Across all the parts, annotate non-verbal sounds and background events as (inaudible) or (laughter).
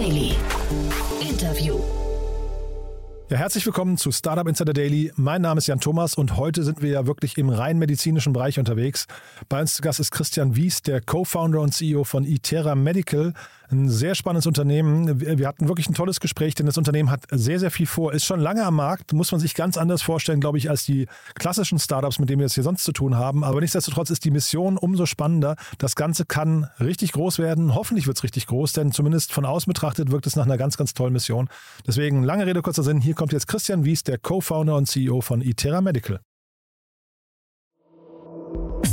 Daily. Interview. Ja, herzlich willkommen zu Startup Insider Daily. Mein Name ist Jan Thomas und heute sind wir ja wirklich im rein medizinischen Bereich unterwegs. Bei uns zu Gast ist Christian Wies, der Co-Founder und CEO von Itera Medical. Ein sehr spannendes Unternehmen. Wir hatten wirklich ein tolles Gespräch, denn das Unternehmen hat sehr, sehr viel vor, ist schon lange am Markt, muss man sich ganz anders vorstellen, glaube ich, als die klassischen Startups, mit denen wir es hier sonst zu tun haben. Aber nichtsdestotrotz ist die Mission umso spannender. Das Ganze kann richtig groß werden. Hoffentlich wird es richtig groß, denn zumindest von außen betrachtet wirkt es nach einer ganz, ganz tollen Mission. Deswegen, lange Rede, kurzer Sinn. Hier kommt jetzt Christian Wies, der Co-Founder und CEO von Itera Medical.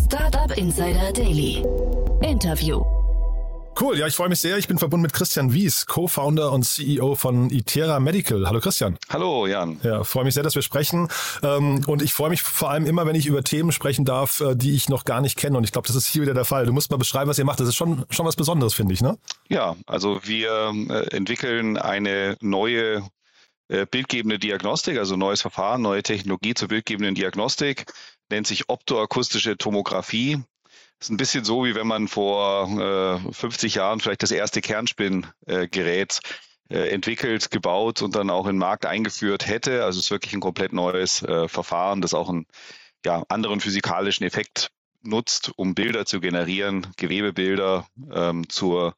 Startup Insider Daily. Interview. Cool, ja, ich freue mich sehr. Ich bin verbunden mit Christian Wies, Co-Founder und CEO von Itera Medical. Hallo Christian. Hallo Jan. Ja, freue mich sehr, dass wir sprechen. Ähm, und ich freue mich vor allem immer, wenn ich über Themen sprechen darf, äh, die ich noch gar nicht kenne. Und ich glaube, das ist hier wieder der Fall. Du musst mal beschreiben, was ihr macht. Das ist schon, schon was Besonderes, finde ich, ne? Ja, also wir äh, entwickeln eine neue äh, bildgebende Diagnostik, also neues Verfahren, neue Technologie zur bildgebenden Diagnostik, nennt sich optoakustische Tomographie. Ist ein bisschen so, wie wenn man vor äh, 50 Jahren vielleicht das erste Kernspingerät äh, entwickelt, gebaut und dann auch in den Markt eingeführt hätte. Also es ist wirklich ein komplett neues äh, Verfahren, das auch einen ja, anderen physikalischen Effekt nutzt, um Bilder zu generieren, Gewebebilder ähm, zur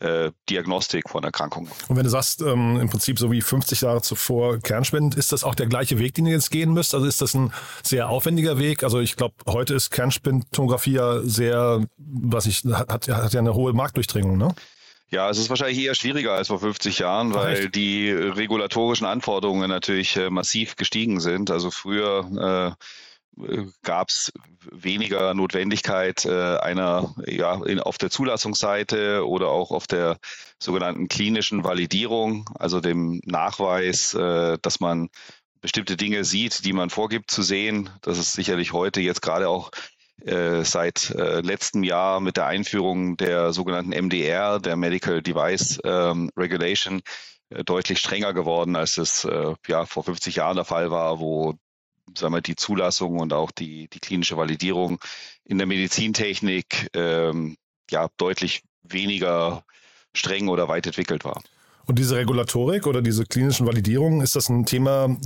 äh, Diagnostik von Erkrankungen. Und wenn du sagst, ähm, im Prinzip so wie 50 Jahre zuvor Kernspenden, ist das auch der gleiche Weg, den ihr jetzt gehen müsst? Also ist das ein sehr aufwendiger Weg? Also ich glaube, heute ist Kernspintomographie ja sehr, was ich, hat, hat ja eine hohe Marktdurchdringung, ne? Ja, es ist wahrscheinlich eher schwieriger als vor 50 Jahren, weil Ach, die regulatorischen Anforderungen natürlich äh, massiv gestiegen sind. Also früher äh, gab es weniger Notwendigkeit äh, einer ja in, auf der Zulassungsseite oder auch auf der sogenannten klinischen Validierung, also dem Nachweis, äh, dass man bestimmte Dinge sieht, die man vorgibt zu sehen. Das ist sicherlich heute jetzt gerade auch äh, seit äh, letztem Jahr mit der Einführung der sogenannten MDR, der Medical Device ähm, Regulation, äh, deutlich strenger geworden, als es äh, ja vor 50 Jahren der Fall war, wo sagen wir, die Zulassung und auch die, die klinische Validierung in der Medizintechnik ähm, ja deutlich weniger streng oder weit entwickelt war. Und diese Regulatorik oder diese klinischen Validierungen, ist das ein Thema,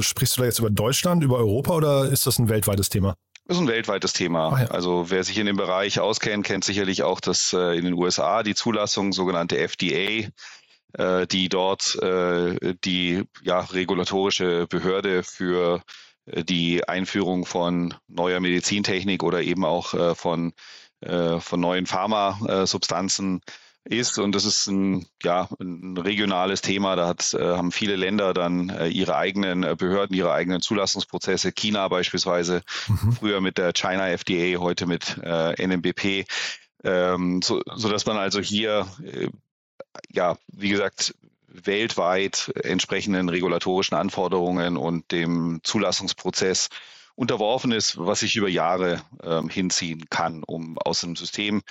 sprichst du da jetzt über Deutschland, über Europa oder ist das ein weltweites Thema? Das ist ein weltweites Thema. Ja. Also wer sich in dem Bereich auskennt, kennt sicherlich auch, dass äh, in den USA die Zulassung, sogenannte FDA, äh, die dort äh, die ja, regulatorische Behörde für die Einführung von neuer Medizintechnik oder eben auch äh, von, äh, von neuen Pharmasubstanzen ist. Und das ist ein, ja, ein regionales Thema. Da hat, haben viele Länder dann ihre eigenen Behörden, ihre eigenen Zulassungsprozesse. China beispielsweise, mhm. früher mit der China FDA, heute mit NMBP. Ähm, so, so dass man also hier, ja, wie gesagt, weltweit entsprechenden regulatorischen Anforderungen und dem Zulassungsprozess unterworfen ist, was sich über Jahre äh, hinziehen kann, um aus einem System,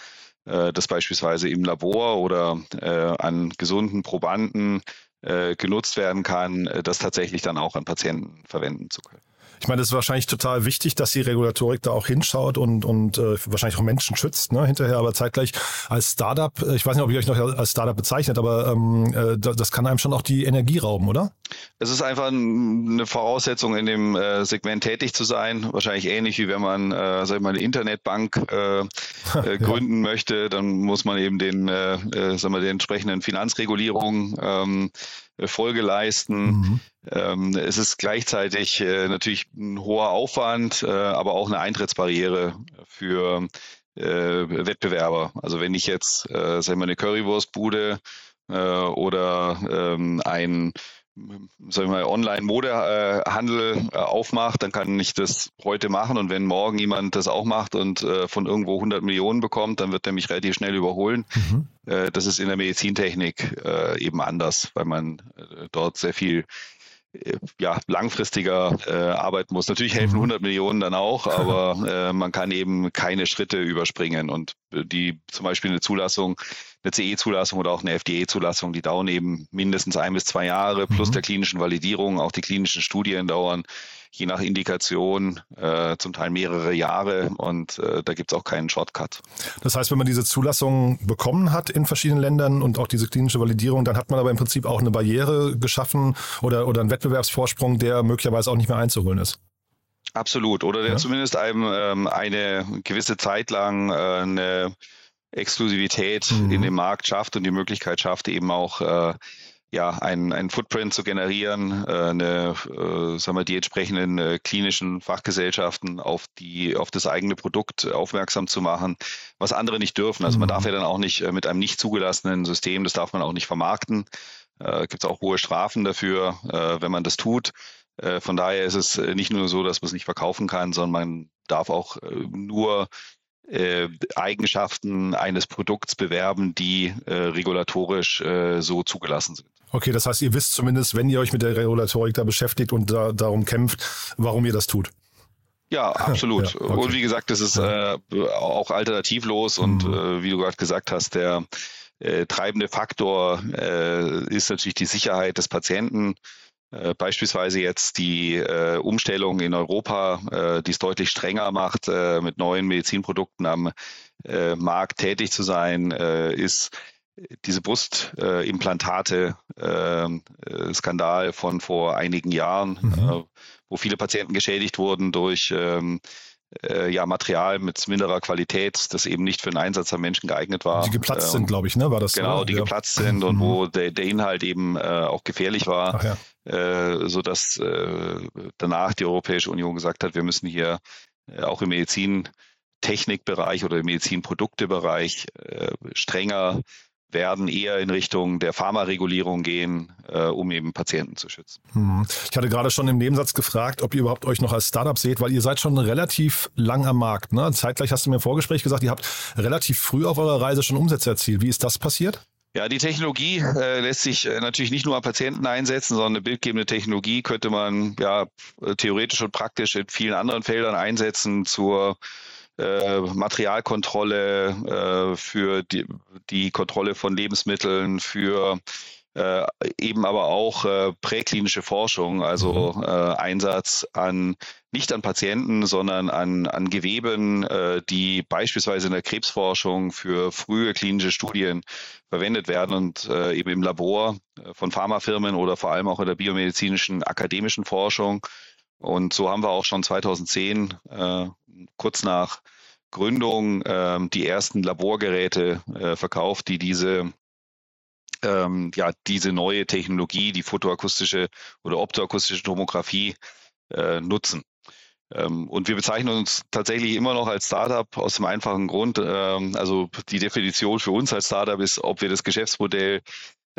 äh, das beispielsweise im Labor oder äh, an gesunden Probanden äh, genutzt werden kann, äh, das tatsächlich dann auch an Patienten verwenden zu können. Ich meine, das ist wahrscheinlich total wichtig, dass die Regulatorik da auch hinschaut und, und äh, wahrscheinlich auch Menschen schützt, ne, hinterher, aber zeitgleich als Startup, äh, ich weiß nicht, ob ihr euch noch als Startup bezeichnet, aber ähm, äh, das kann einem schon auch die Energie rauben, oder? Es ist einfach eine Voraussetzung, in dem äh, Segment tätig zu sein. Wahrscheinlich ähnlich wie wenn man, äh, sag ich mal, eine Internetbank äh, äh, (laughs) gründen ja. möchte, dann muss man eben den, äh, äh, sag mal, den entsprechenden Finanzregulierungen ähm, Folge leisten. Mhm. Ähm, es ist gleichzeitig äh, natürlich ein hoher Aufwand, äh, aber auch eine Eintrittsbarriere für äh, Wettbewerber. Also wenn ich jetzt, äh, sagen wir, eine Currywurstbude äh, oder ähm, ein sagen wir mal, Online-Modehandel äh, aufmacht, dann kann ich das heute machen. Und wenn morgen jemand das auch macht und äh, von irgendwo 100 Millionen bekommt, dann wird er mich relativ schnell überholen. Mhm. Äh, das ist in der Medizintechnik eben anders, weil man dort sehr viel ja, langfristiger arbeiten muss. Natürlich helfen 100 mhm. Millionen dann auch, aber man kann eben keine Schritte überspringen. Und die zum Beispiel eine Zulassung, eine CE-Zulassung oder auch eine FDA-Zulassung, die dauern eben mindestens ein bis zwei Jahre plus mhm. der klinischen Validierung. Auch die klinischen Studien dauern je nach Indikation äh, zum Teil mehrere Jahre und äh, da gibt es auch keinen Shortcut. Das heißt, wenn man diese Zulassung bekommen hat in verschiedenen Ländern und auch diese klinische Validierung, dann hat man aber im Prinzip auch eine Barriere geschaffen oder, oder einen Wettbewerbsvorsprung, der möglicherweise auch nicht mehr einzuholen ist. Absolut. Oder der ja. zumindest einem ähm, eine gewisse Zeit lang äh, eine Exklusivität mhm. in dem Markt schafft und die Möglichkeit schafft, eben auch äh, ja, einen, einen Footprint zu generieren, äh, eine, äh, sagen wir, die entsprechenden äh, klinischen Fachgesellschaften auf die, auf das eigene Produkt aufmerksam zu machen, was andere nicht dürfen. Also man darf mhm. ja dann auch nicht äh, mit einem nicht zugelassenen System, das darf man auch nicht vermarkten. Äh, Gibt es auch hohe Strafen dafür, äh, wenn man das tut. Äh, von daher ist es äh, nicht nur so, dass man es nicht verkaufen kann, sondern man darf auch äh, nur äh, Eigenschaften eines Produkts bewerben, die äh, regulatorisch äh, so zugelassen sind. Okay, das heißt, ihr wisst zumindest, wenn ihr euch mit der Regulatorik da beschäftigt und da, darum kämpft, warum ihr das tut. Ja, (laughs) absolut. ja, okay. Und wie gesagt, das ist äh, auch alternativlos und mhm. äh, wie du gerade gesagt hast, der treibende Faktor ist natürlich die Sicherheit des Patienten. Äh, beispielsweise jetzt die äh, Umstellung in Europa, äh, die es deutlich strenger macht, äh, mit neuen Medizinprodukten am äh, Markt tätig zu sein, äh, ist diese Brustimplantate-Skandal von vor einigen Jahren, mhm. wo viele Patienten geschädigt wurden durch ähm, ja, Material mit minderer Qualität, das eben nicht für den Einsatz am Menschen geeignet war. Die geplatzt sind, glaube ich, ne? War das Genau, so? die ja. geplatzt sind und mhm. wo der, der Inhalt eben äh, auch gefährlich war. Ach, ja äh, so dass äh, danach die Europäische Union gesagt hat, wir müssen hier äh, auch im Medizintechnikbereich oder im Medizinproduktebereich äh, strenger werden, eher in Richtung der Pharmaregulierung gehen, äh, um eben Patienten zu schützen. Hm. Ich hatte gerade schon im Nebensatz gefragt, ob ihr überhaupt euch noch als Startup seht, weil ihr seid schon relativ lang am Markt. Ne? Zeitgleich hast du mir im Vorgespräch gesagt, ihr habt relativ früh auf eurer Reise schon Umsätze erzielt. Wie ist das passiert? Ja, die Technologie äh, lässt sich äh, natürlich nicht nur an Patienten einsetzen, sondern eine bildgebende Technologie könnte man ja theoretisch und praktisch in vielen anderen Feldern einsetzen zur äh, Materialkontrolle, äh, für die, die Kontrolle von Lebensmitteln, für äh, eben aber auch äh, präklinische Forschung, also mhm. äh, Einsatz an nicht an Patienten, sondern an, an Geweben, äh, die beispielsweise in der Krebsforschung für frühe klinische Studien verwendet werden und äh, eben im Labor von Pharmafirmen oder vor allem auch in der biomedizinischen akademischen Forschung. Und so haben wir auch schon 2010, äh, kurz nach Gründung, äh, die ersten Laborgeräte äh, verkauft, die diese ähm, ja, diese neue Technologie, die photoakustische oder optoakustische Tomographie äh, nutzen. Ähm, und wir bezeichnen uns tatsächlich immer noch als Startup aus dem einfachen Grund. Ähm, also die Definition für uns als Startup ist, ob wir das Geschäftsmodell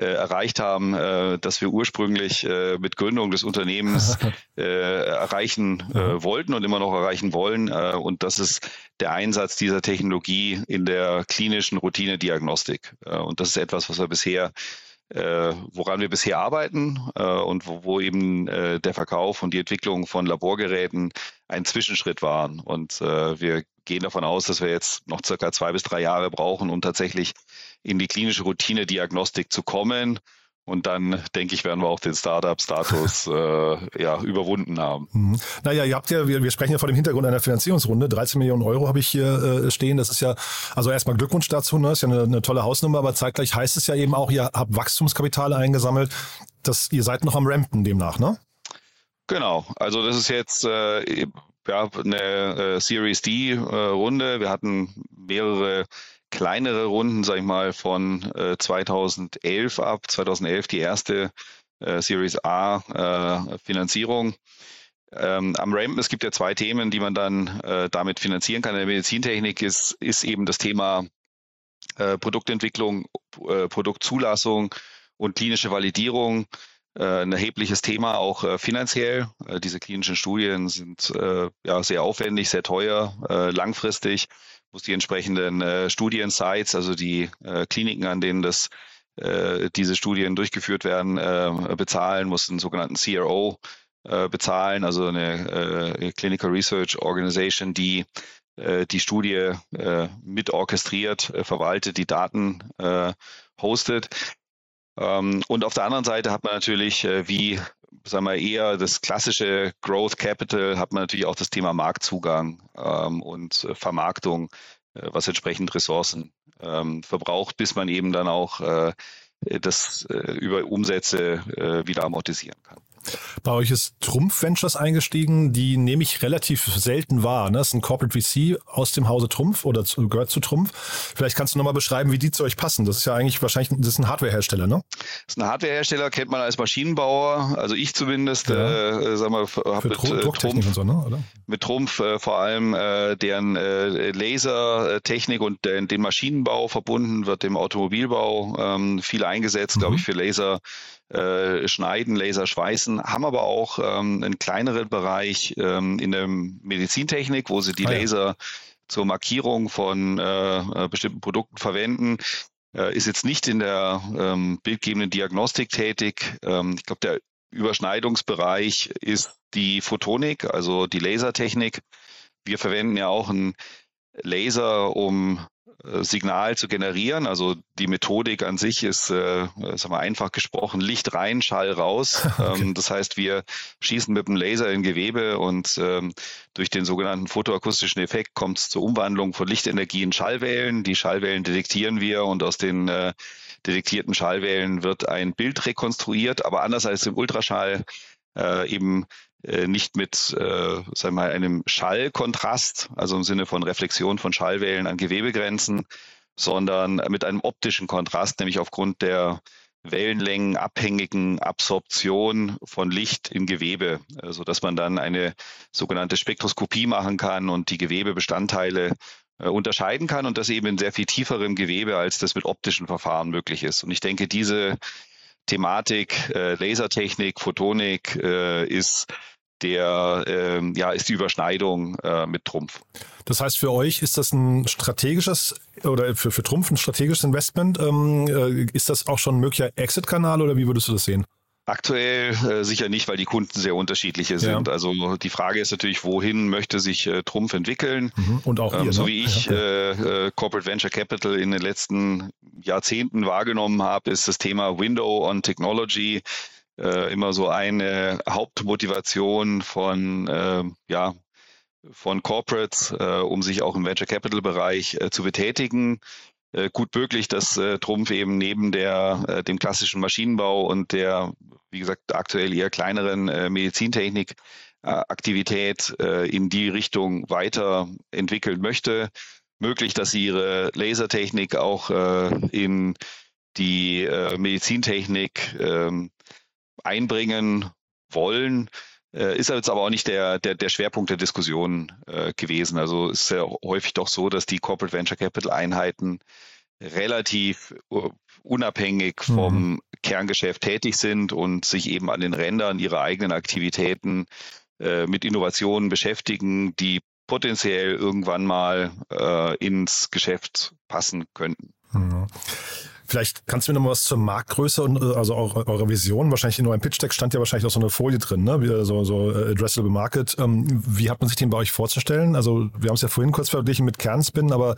erreicht haben, äh, dass wir ursprünglich äh, mit Gründung des Unternehmens (laughs) äh, erreichen äh, wollten und immer noch erreichen wollen. Äh, und das ist der Einsatz dieser Technologie in der klinischen Routinediagnostik. Äh, und das ist etwas, was wir bisher äh, woran wir bisher arbeiten äh, und wo, wo eben äh, der Verkauf und die Entwicklung von Laborgeräten ein Zwischenschritt waren. Und äh, wir gehen davon aus, dass wir jetzt noch circa zwei bis drei Jahre brauchen, um tatsächlich in die klinische Routine-Diagnostik zu kommen. Und dann, denke ich, werden wir auch den Startup-Status (laughs) äh, ja, überwunden haben. Mhm. Naja, ihr habt ja, wir, wir sprechen ja vor dem Hintergrund einer Finanzierungsrunde. 13 Millionen Euro habe ich hier äh, stehen. Das ist ja, also erstmal Glückwunsch dazu, ne? Das ist ja eine, eine tolle Hausnummer, aber zeitgleich heißt es ja eben auch, ihr habt Wachstumskapital eingesammelt. dass ihr seid noch am Rampen demnach, ne? Genau, also das ist jetzt äh, ja, eine äh, Series D-Runde. Äh, wir hatten mehrere kleinere Runden, sag ich mal, von äh, 2011 ab. 2011 die erste äh, Series A äh, Finanzierung. Ähm, am Ramp, es gibt ja zwei Themen, die man dann äh, damit finanzieren kann. In der Medizintechnik ist, ist eben das Thema äh, Produktentwicklung, äh, Produktzulassung und klinische Validierung ein erhebliches Thema, auch äh, finanziell. Äh, diese klinischen Studien sind äh, ja sehr aufwendig, sehr teuer, äh, langfristig muss die entsprechenden äh, Studiensites, also die äh, Kliniken, an denen das äh, diese Studien durchgeführt werden, äh, bezahlen, muss einen sogenannten CRO äh, bezahlen, also eine äh, Clinical Research Organization, die äh, die Studie äh, mit orchestriert, äh, verwaltet, die Daten äh, hostet. Ähm, und auf der anderen Seite hat man natürlich, äh, wie sagen wir eher das klassische Growth Capital, hat man natürlich auch das Thema Marktzugang ähm, und äh, Vermarktung, was entsprechend Ressourcen ähm, verbraucht, bis man eben dann auch das über Umsätze wieder amortisieren kann. Bei euch ist Trumpf Ventures eingestiegen, die nehme ich relativ selten wahr. Ne? Das ist ein Corporate VC aus dem Hause Trumpf oder zu, gehört zu Trumpf. Vielleicht kannst du nochmal beschreiben, wie die zu euch passen. Das ist ja eigentlich wahrscheinlich das ist ein Hardwarehersteller, ne? Das ist ein Hardwarehersteller, kennt man als Maschinenbauer, also ich zumindest, ja. äh, sag mal, habe mit äh, Trumpf, und so, ne? Oder? mit Trumpf äh, vor allem äh, deren äh, Lasertechnik und den, den Maschinenbau verbunden, wird im Automobilbau ähm, viel eingesetzt, mhm. glaube ich, für Laser äh, schneiden, Laser schweißen, haben aber auch ähm, einen kleineren Bereich ähm, in der Medizintechnik, wo sie die ah, Laser zur Markierung von äh, äh, bestimmten Produkten verwenden. Äh, ist jetzt nicht in der ähm, bildgebenden Diagnostik tätig. Ähm, ich glaube, der Überschneidungsbereich ist die Photonik, also die Lasertechnik. Wir verwenden ja auch einen Laser, um Signal zu generieren. Also die Methodik an sich ist, äh, sagen wir einfach gesprochen, Licht rein, Schall raus. (laughs) Okay. Ähm, das heißt, wir schießen mit dem Laser in Gewebe und ähm, durch den sogenannten photoakustischen Effekt kommt es zur Umwandlung von Lichtenergie in Schallwellen. Die Schallwellen detektieren wir und aus den äh, detektierten Schallwellen wird ein Bild rekonstruiert, aber anders als im Ultraschall äh, eben äh, nicht mit äh, sagen mal, einem Schallkontrast, also im Sinne von Reflexion von Schallwellen an Gewebegrenzen, sondern mit einem optischen Kontrast, nämlich aufgrund der wellenlängenabhängigen Absorption von Licht in Gewebe, so also man dann eine sogenannte Spektroskopie machen kann und die Gewebebestandteile äh, unterscheiden kann und das eben in sehr viel tieferem Gewebe, als das mit optischen Verfahren möglich ist. Und ich denke, diese Thematik, äh, Lasertechnik, Photonik äh, ist der ähm, ja ist die Überschneidung äh, mit Trumpf. Das heißt, für euch ist das ein strategisches oder für, für Trumpf ein strategisches Investment. Ähm, äh, ist das auch schon ein möglicher Exit-Kanal oder wie würdest du das sehen? Aktuell äh, sicher nicht, weil die Kunden sehr unterschiedliche sind. Ja. Also die Frage ist natürlich, wohin möchte sich äh, Trumpf entwickeln? Mhm. Und auch ähm, ihr, so ne? wie ich ja. Äh, äh, Corporate Venture Capital in den letzten Jahrzehnten wahrgenommen habe, ist das Thema Window on Technology äh, immer so eine Hauptmotivation von äh, ja von Corporates, äh, um sich auch im Venture Capital Bereich äh, zu betätigen. Äh, gut möglich, dass Trumpf eben neben der, dem klassischen Maschinenbau und der, wie gesagt, aktuell eher kleineren Medizintechnik Aktivität in die Richtung weiterentwickeln möchte. Möglich, dass sie ihre Lasertechnik auch in die Medizintechnik ähm, einbringen wollen. Äh, ist jetzt aber auch nicht der, der, der Schwerpunkt der Diskussion äh, gewesen. Also ist sehr häufig doch so, dass die Corporate Venture Capital Einheiten relativ unabhängig mhm. vom mhm. Kerngeschäft tätig sind und sich eben an den Rändern ihrer eigenen Aktivitäten äh, mit Innovationen beschäftigen, die potenziell irgendwann mal äh, ins Geschäft passen könnten. Vielleicht kannst du mir noch mal was zur Marktgröße und äh, also auch eurer Vision. Wahrscheinlich in eurem Pitch-Deck stand ja wahrscheinlich auch so eine Folie drin, ne? So, so äh, Addressable Market. Ähm, wie hat man sich den bei euch vorzustellen? Also wir haben es ja vorhin kurz verglichen mit Kernspin, aber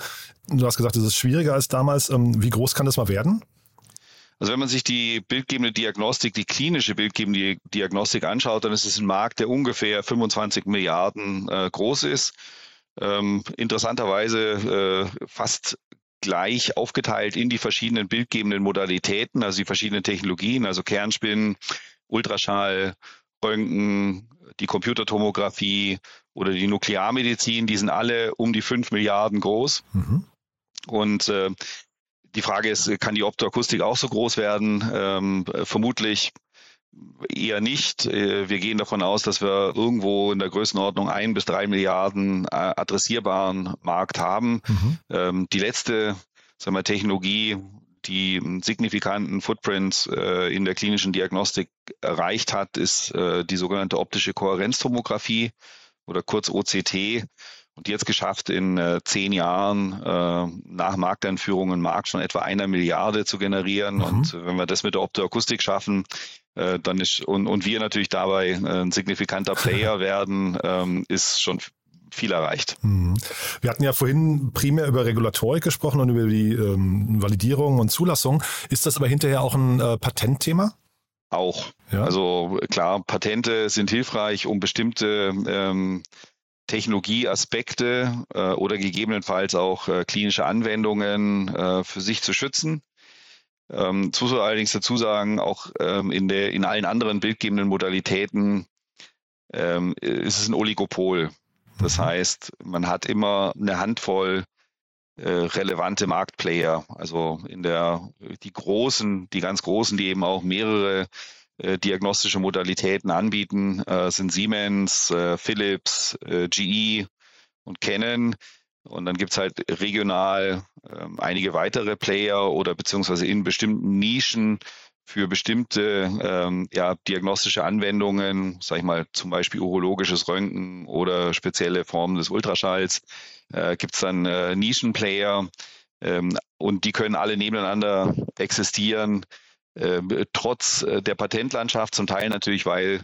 du hast gesagt, es ist schwieriger als damals. Ähm, wie groß kann das mal werden? Also wenn man sich die bildgebende Diagnostik, die klinische bildgebende Diagnostik anschaut, dann ist es ein Markt, der ungefähr 25 Milliarden äh, groß ist. Ähm, interessanterweise äh, fast gleich aufgeteilt in die verschiedenen bildgebenden Modalitäten, also die verschiedenen Technologien, also Kernspinnen, Ultraschall, Röntgen, die Computertomographie oder die Nuklearmedizin, die sind alle um die fünf Milliarden groß. Mhm. Und äh, die Frage ist, kann die Optoakustik auch so groß werden? Ähm, vermutlich eher nicht. Äh, wir gehen davon aus, dass wir irgendwo in der Größenordnung ein bis drei Milliarden äh, adressierbaren Markt haben. Mhm. Ähm, die letzte sagen wir, Technologie, die einen signifikanten Footprint äh, in der klinischen Diagnostik erreicht hat, ist die sogenannte optische Kohärenztomographie oder kurz OCT. Und jetzt geschafft, in äh, zehn Jahren äh, nach Markteinführung einen Markt von etwa einer Milliarde zu generieren. Mhm. Und wenn wir das mit der Optoakustik schaffen, äh, dann ist und, und wir natürlich dabei äh, ein signifikanter Player (laughs) werden, ähm, ist schon viel erreicht. Mhm. Wir hatten ja vorhin primär über Regulatorik gesprochen und über die ähm, Validierung und Zulassung. Ist das aber hinterher auch ein äh, Patentthema? Auch. Ja. Also klar, Patente sind hilfreich, um bestimmte ähm, Technologieaspekte äh, oder gegebenenfalls auch äh, klinische Anwendungen äh, für sich zu schützen. Ähm, muss allerdings dazu sagen, auch ähm, in, der, in allen anderen bildgebenden Modalitäten ähm, ist es ein Oligopol. Das mhm. heißt, man hat immer eine Handvoll äh, relevante Marktplayer. Also in der die großen, die ganz großen, die eben auch mehrere äh, diagnostische Modalitäten anbieten, äh, sind Siemens, äh, Philips, äh, GE und Canon. Und dann gibt's halt regional ähm, einige weitere Player oder beziehungsweise in bestimmten Nischen für bestimmte ähm, ja, diagnostische Anwendungen, sag ich mal zum Beispiel urologisches Röntgen oder spezielle Formen des Ultraschalls, äh, gibt dann äh, Nischenplayer ähm, und die können alle nebeneinander existieren, trotz äh, der Patentlandschaft, zum Teil natürlich, weil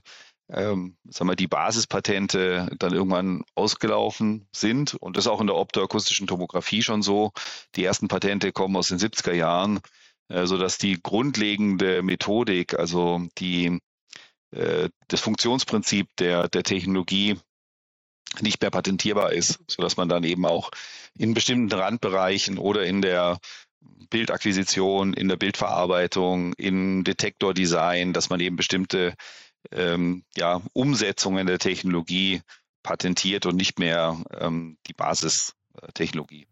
ähm, sagen wir, die Basispatente dann irgendwann ausgelaufen sind. Und das ist auch in der optoakustischen Tomographie schon so. Die ersten Patente kommen aus den 70er Jahren, äh, sodass die grundlegende Methodik, also die, äh, das Funktionsprinzip der, der Technologie nicht mehr patentierbar ist, sodass man dann eben auch in bestimmten Randbereichen oder in der Bildakquisition, in der Bildverarbeitung, in Detektordesign, dass man eben bestimmte ähm, ja, Umsetzungen der Technologie patentiert und nicht mehr ähm, die Basistechnologie.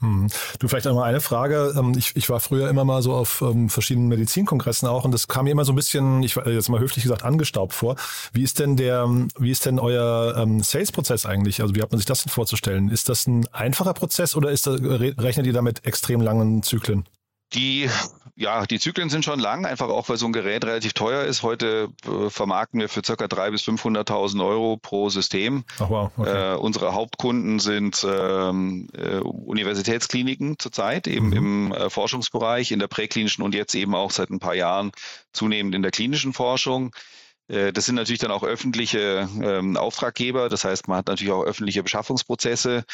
Hm. Du, vielleicht einmal eine Frage. Ähm, ich, ich war früher immer mal so auf ähm, verschiedenen Medizinkongressen auch und das kam mir immer so ein bisschen, ich war jetzt mal höflich gesagt, angestaubt vor. Wie ist denn der, wie ist denn euer ähm, Sales-Prozess eigentlich? Also wie hat man sich das denn vorzustellen? Ist das ein einfacher Prozess oder ist das, rechnet ihr damit extrem langen Zyklen? Die, ja, die Zyklen sind schon lang, einfach auch, weil so ein Gerät relativ teuer ist. Heute äh, vermarkten wir für ca. 300.000 bis 500.000 Euro pro System. Ach wow, okay. äh, unsere Hauptkunden sind ähm, äh, Universitätskliniken zurzeit, eben mhm. im äh, Forschungsbereich, in der präklinischen und jetzt eben auch seit ein paar Jahren zunehmend in der klinischen Forschung. Äh, das sind natürlich dann auch öffentliche ähm, Auftraggeber. Das heißt, man hat natürlich auch öffentliche Beschaffungsprozesse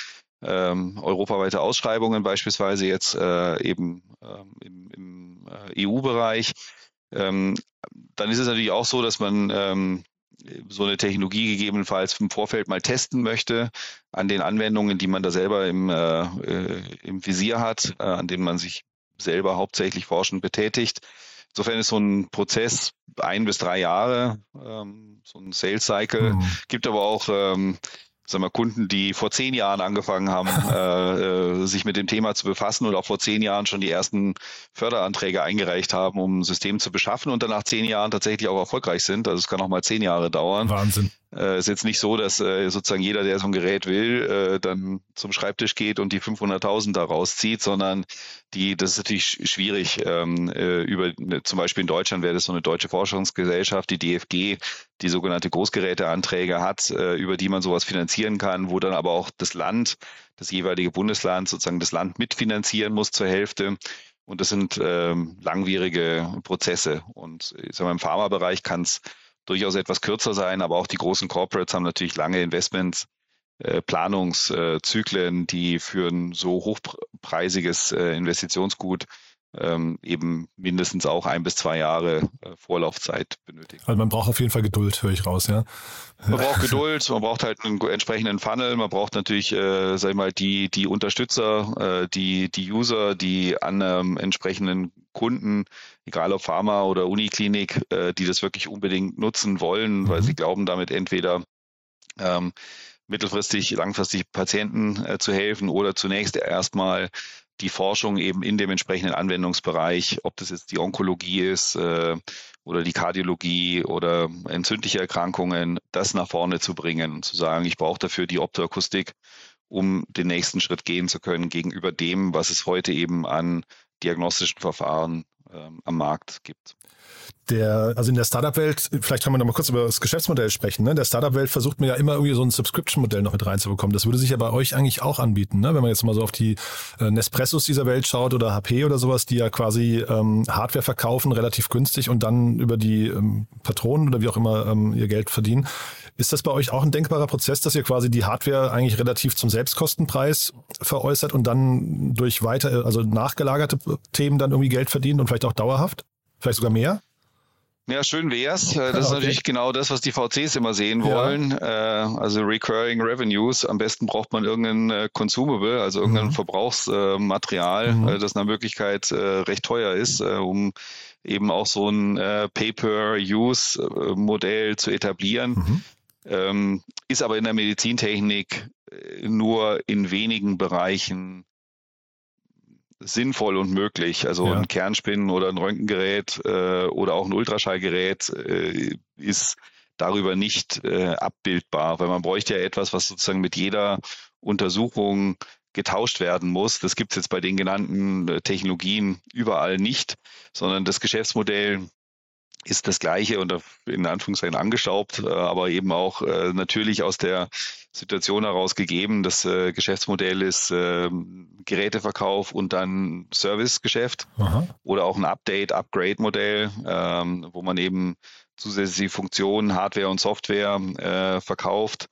ähm, europaweite Ausschreibungen beispielsweise jetzt äh, eben ähm, im, im äh, EU-Bereich. Ähm, dann ist es natürlich auch so, dass man ähm, so eine Technologie gegebenenfalls im Vorfeld mal testen möchte an den Anwendungen, die man da selber im, äh, äh im Visier hat, äh, an denen man sich selber hauptsächlich forschend betätigt. Insofern ist so ein Prozess ein bis drei Jahre, ähm, so ein Sales Cycle. Mhm. Gibt aber auch ähm, sagen wir, Kunden, die vor zehn Jahren angefangen haben, (laughs) äh, äh, sich mit dem Thema zu befassen und auch vor zehn Jahren schon die ersten Förderanträge eingereicht haben, um ein System zu beschaffen und dann nach zehn Jahren tatsächlich auch erfolgreich sind. Also es kann auch mal zehn Jahre dauern. Wahnsinn. Äh, ist jetzt nicht so, dass äh, sozusagen jeder, der so ein Gerät will, äh, dann zum Schreibtisch geht und die 500.000 da rauszieht, sondern die, das ist natürlich schwierig. Ähm, äh, über ne, zum Beispiel in Deutschland wäre das so eine deutsche Forschungsgesellschaft, die DFG, die sogenannte Großgeräteanträge hat, äh, über die man sowas finanzieren kann, wo dann aber auch das Land, das jeweilige Bundesland sozusagen das Land mitfinanzieren muss zur Hälfte. Und das sind ähm, langwierige Prozesse. Und ich sag mal, im Pharmabereich kann es durchaus etwas kürzer sein, aber auch die großen Corporates haben natürlich lange Investments, äh, Planungszyklen, die für ein so hochpreisiges äh, Investitionsgut ähm, eben mindestens auch ein bis zwei Jahre äh, Vorlaufzeit benötigen. Also man braucht auf jeden Fall Geduld, höre ich raus, ja. Man braucht Geduld, man braucht halt einen entsprechenden Funnel, man braucht natürlich, äh, sag ich mal, die, die Unterstützer, äh, die, die User, die an einem entsprechenden Kunden, egal ob Pharma oder Uniklinik, äh, die das wirklich unbedingt nutzen wollen, mhm. weil sie glauben, damit entweder ähm, mittelfristig, langfristig Patienten äh, zu helfen oder zunächst erstmal die Forschung eben in dem entsprechenden Anwendungsbereich, ob das jetzt die Onkologie ist äh, oder die Kardiologie oder entzündliche Erkrankungen, das nach vorne zu bringen und zu sagen, ich brauche dafür die Optoakustik, um den nächsten Schritt gehen zu können gegenüber dem, was es heute eben an diagnostischen Verfahren ähm, am Markt gibt. Der, also in der Startup-Welt, vielleicht können wir noch mal kurz über das Geschäftsmodell sprechen. Ne? In der Startup-Welt versucht man ja immer irgendwie so ein Subscription-Modell noch mit reinzubekommen. Das würde sich ja bei euch eigentlich auch anbieten, ne? wenn man jetzt mal so auf die äh, Nespressos dieser Welt schaut oder HP oder sowas, die ja quasi ähm, Hardware verkaufen, relativ günstig und dann über die ähm, Patronen oder wie auch immer ähm, ihr Geld verdienen. Ist das bei euch auch ein denkbarer Prozess, dass ihr quasi die Hardware eigentlich relativ zum Selbstkostenpreis veräußert und dann durch weiter, also nachgelagerte Themen dann irgendwie Geld verdient und vielleicht auch dauerhaft? Vielleicht sogar mehr? Ja, schön wär's. Äh, das ist okay. natürlich genau das, was die VCs immer sehen wollen. Ja. Äh, also Recurring Revenues. Am besten braucht man irgendein äh, Consumable, also irgendein mhm. Verbrauchsmaterial, mhm. das nach Möglichkeit recht teuer ist, um eben auch so ein Pay-per-Use-Modell zu etablieren. Mhm. Ähm, ist aber in der Medizintechnik nur in wenigen Bereichen sinnvoll und möglich. Also ja. ein Kernspinnen oder ein Röntgengerät äh, oder auch ein Ultraschallgerät äh, ist darüber nicht äh, abbildbar, weil man bräuchte ja etwas, was sozusagen mit jeder Untersuchung getauscht werden muss. Das gibt es jetzt bei den genannten äh, Technologien überall nicht, sondern das Geschäftsmodell ist das gleiche und in Anführungszeichen angestaubt, äh, aber eben auch äh, natürlich aus der Situation heraus gegeben. Das äh, Geschäftsmodell ist ähm, Geräteverkauf und dann Servicegeschäft Aha. oder auch ein Update-Upgrade-Modell, ähm, wo man eben zusätzliche Funktionen, Hardware und Software verkauft.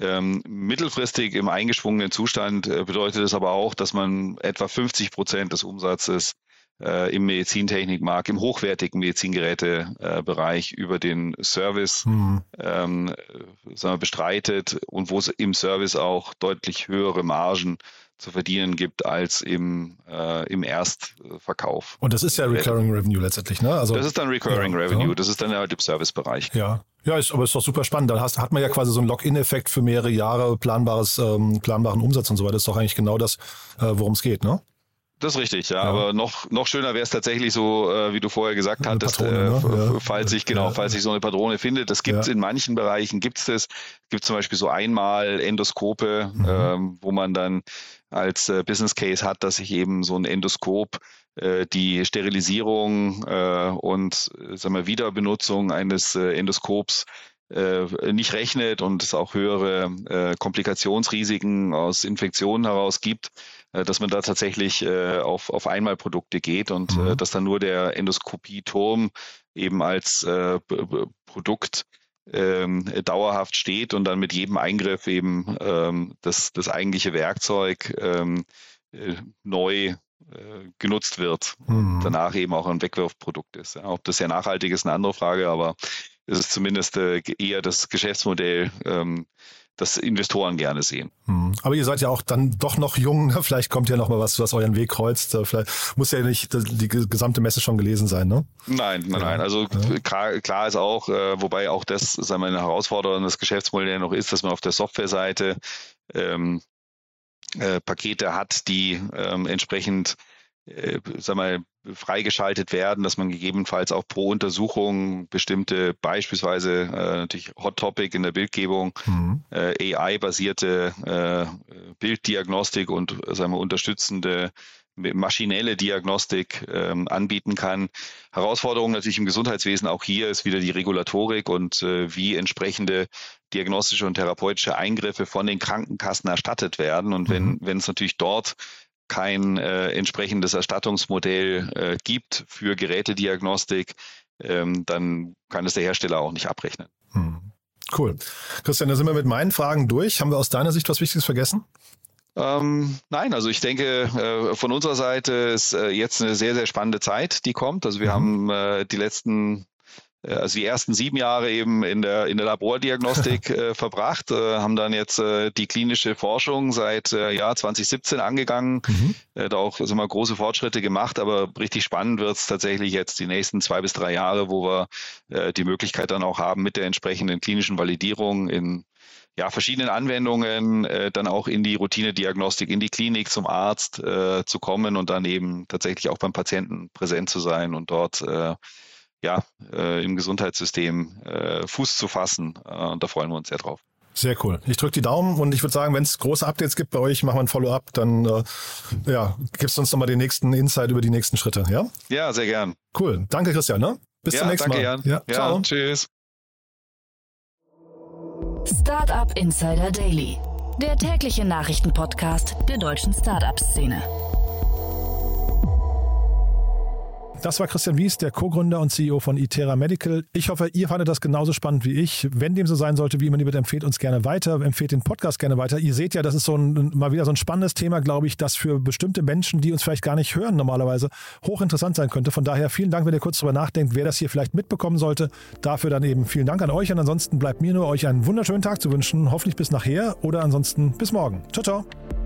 Ähm, mittelfristig im eingeschwungenen Zustand bedeutet es aber auch, dass man etwa 50 Prozent des Umsatzes äh, im Medizintechnikmarkt, im hochwertigen Medizingerätebereich äh, über den Service mhm. ähm, sagen wir, bestreitet und wo es im Service auch deutlich höhere Margen zu verdienen gibt als im, äh, im Erstverkauf. Und das ist ja Recurring Revenue letztendlich, ne? Also, das ist dann Recurring ja, Revenue, ja. das ist dann halt im Servicebereich. Ja. Ja, ist, aber ist doch super spannend. Dann hast, hat man ja quasi so einen Lock-in-Effekt für mehrere Jahre, planbares, ähm, planbaren Umsatz und so weiter. Das ist doch eigentlich genau das, äh, worum es geht, ne? Das ist richtig, ja. ja. Aber noch, noch schöner wäre es tatsächlich so, äh, wie du vorher gesagt eine hattest, Patrone, äh, ne? ja. falls sich, genau, ja. falls sich so eine Patrone findet. Das gibt es in manchen Bereichen, gibt es das. Gibt zum Beispiel so einmal Endoskope, mhm. ähm, wo man dann als äh, Business Case hat, dass sich eben so ein Endoskop äh, die Sterilisierung äh, und äh, sagen wir, Wiederbenutzung eines Endoskops nicht rechnet und es auch höhere äh, Komplikationsrisiken aus Infektionen heraus gibt, äh, dass man da tatsächlich äh, auf, auf Einmalprodukte geht und mhm. äh, dass dann nur der Endoskopieturm eben als äh, Produkt ähm, dauerhaft steht und dann mit jedem Eingriff eben ähm, das, das eigentliche Werkzeug ähm, äh, neu äh, genutzt wird mhm. und danach eben auch ein Wegwurfprodukt ist. Ja, ob das sehr nachhaltig ist, eine andere Frage, aber ist es zumindest äh, eher das Geschäftsmodell, ähm, das Investoren gerne sehen. Hm. Aber ihr seid ja auch dann doch noch jung. Ne? Vielleicht kommt ja noch mal was, was euren Weg kreuzt. Äh, vielleicht muss ja nicht die gesamte Messe schon gelesen sein, ne? Nein, nein, nein. Also ja. klar, klar, ist auch, äh, wobei auch das, sagen wir, eine Herausforderung des Geschäftsmodells noch ist, dass man auf der Softwareseite ähm, äh, Pakete hat, die ähm, entsprechend äh, sag mal, freigeschaltet werden, dass man gegebenenfalls auch pro Untersuchung bestimmte, beispielsweise äh, natürlich Hot Topic in der Bildgebung, mhm. äh, AI-basierte äh, Bilddiagnostik und sagen wir, unterstützende maschinelle Diagnostik ähm, anbieten kann. Herausforderung natürlich im Gesundheitswesen auch hier ist wieder die Regulatorik und äh, wie entsprechende diagnostische und therapeutische Eingriffe von den Krankenkassen erstattet werden. Und wenn, mhm. wenn es natürlich dort kein äh, entsprechendes Erstattungsmodell äh, gibt für Gerätediagnostik, ähm, dann kann es der Hersteller auch nicht abrechnen. Hm. Cool. Christian, da sind wir mit meinen Fragen durch. Haben wir aus deiner Sicht was Wichtiges vergessen? Ähm, nein, also ich denke, äh, von unserer Seite ist äh, jetzt eine sehr, sehr spannende Zeit, die kommt. Also wir mhm. haben äh, die letzten also die ersten sieben Jahre eben in der, in der Labordiagnostik (laughs) äh, verbracht, äh, haben dann jetzt äh, die klinische Forschung seit äh, Jahr 2017 angegangen, mhm. äh, da auch also mal große Fortschritte gemacht, aber richtig spannend wird es tatsächlich jetzt die nächsten zwei bis drei Jahre, wo wir äh, die Möglichkeit dann auch haben, mit der entsprechenden klinischen Validierung in ja, verschiedenen Anwendungen äh, dann auch in die Routinediagnostik, in die Klinik zum Arzt äh, zu kommen und dann eben tatsächlich auch beim Patienten präsent zu sein und dort äh, ja, äh, im Gesundheitssystem äh, Fuß zu fassen. Äh, und da freuen wir uns sehr drauf. Sehr cool. Ich drücke die Daumen und ich würde sagen, wenn es große Updates gibt bei euch, machen wir ein Follow-up, dann äh, ja, gibst du uns nochmal den nächsten Insight über die nächsten Schritte, ja? Ja, sehr gern. Cool. Danke, Christian. Ne? Bis ja, zum nächsten danke, Mal. Jan. Ja, ja ciao. tschüss. Startup Insider Daily, der tägliche Nachrichtenpodcast der deutschen Startup-Szene. Das war Christian Wies, der Co-Gründer und CEO von Itera Medical. Ich hoffe, ihr fandet das genauso spannend wie ich. Wenn dem so sein sollte, wie immer, lieber, empfehlt uns gerne weiter, empfehlt den Podcast gerne weiter. Ihr seht ja, das ist so ein, mal wieder so ein spannendes Thema, glaube ich, das für bestimmte Menschen, die uns vielleicht gar nicht hören normalerweise, hochinteressant sein könnte. Von daher vielen Dank, wenn ihr kurz darüber nachdenkt, wer das hier vielleicht mitbekommen sollte. Dafür dann eben vielen Dank an euch und ansonsten bleibt mir nur euch einen wunderschönen Tag zu wünschen. Hoffentlich bis nachher oder ansonsten bis morgen. Ciao, ciao.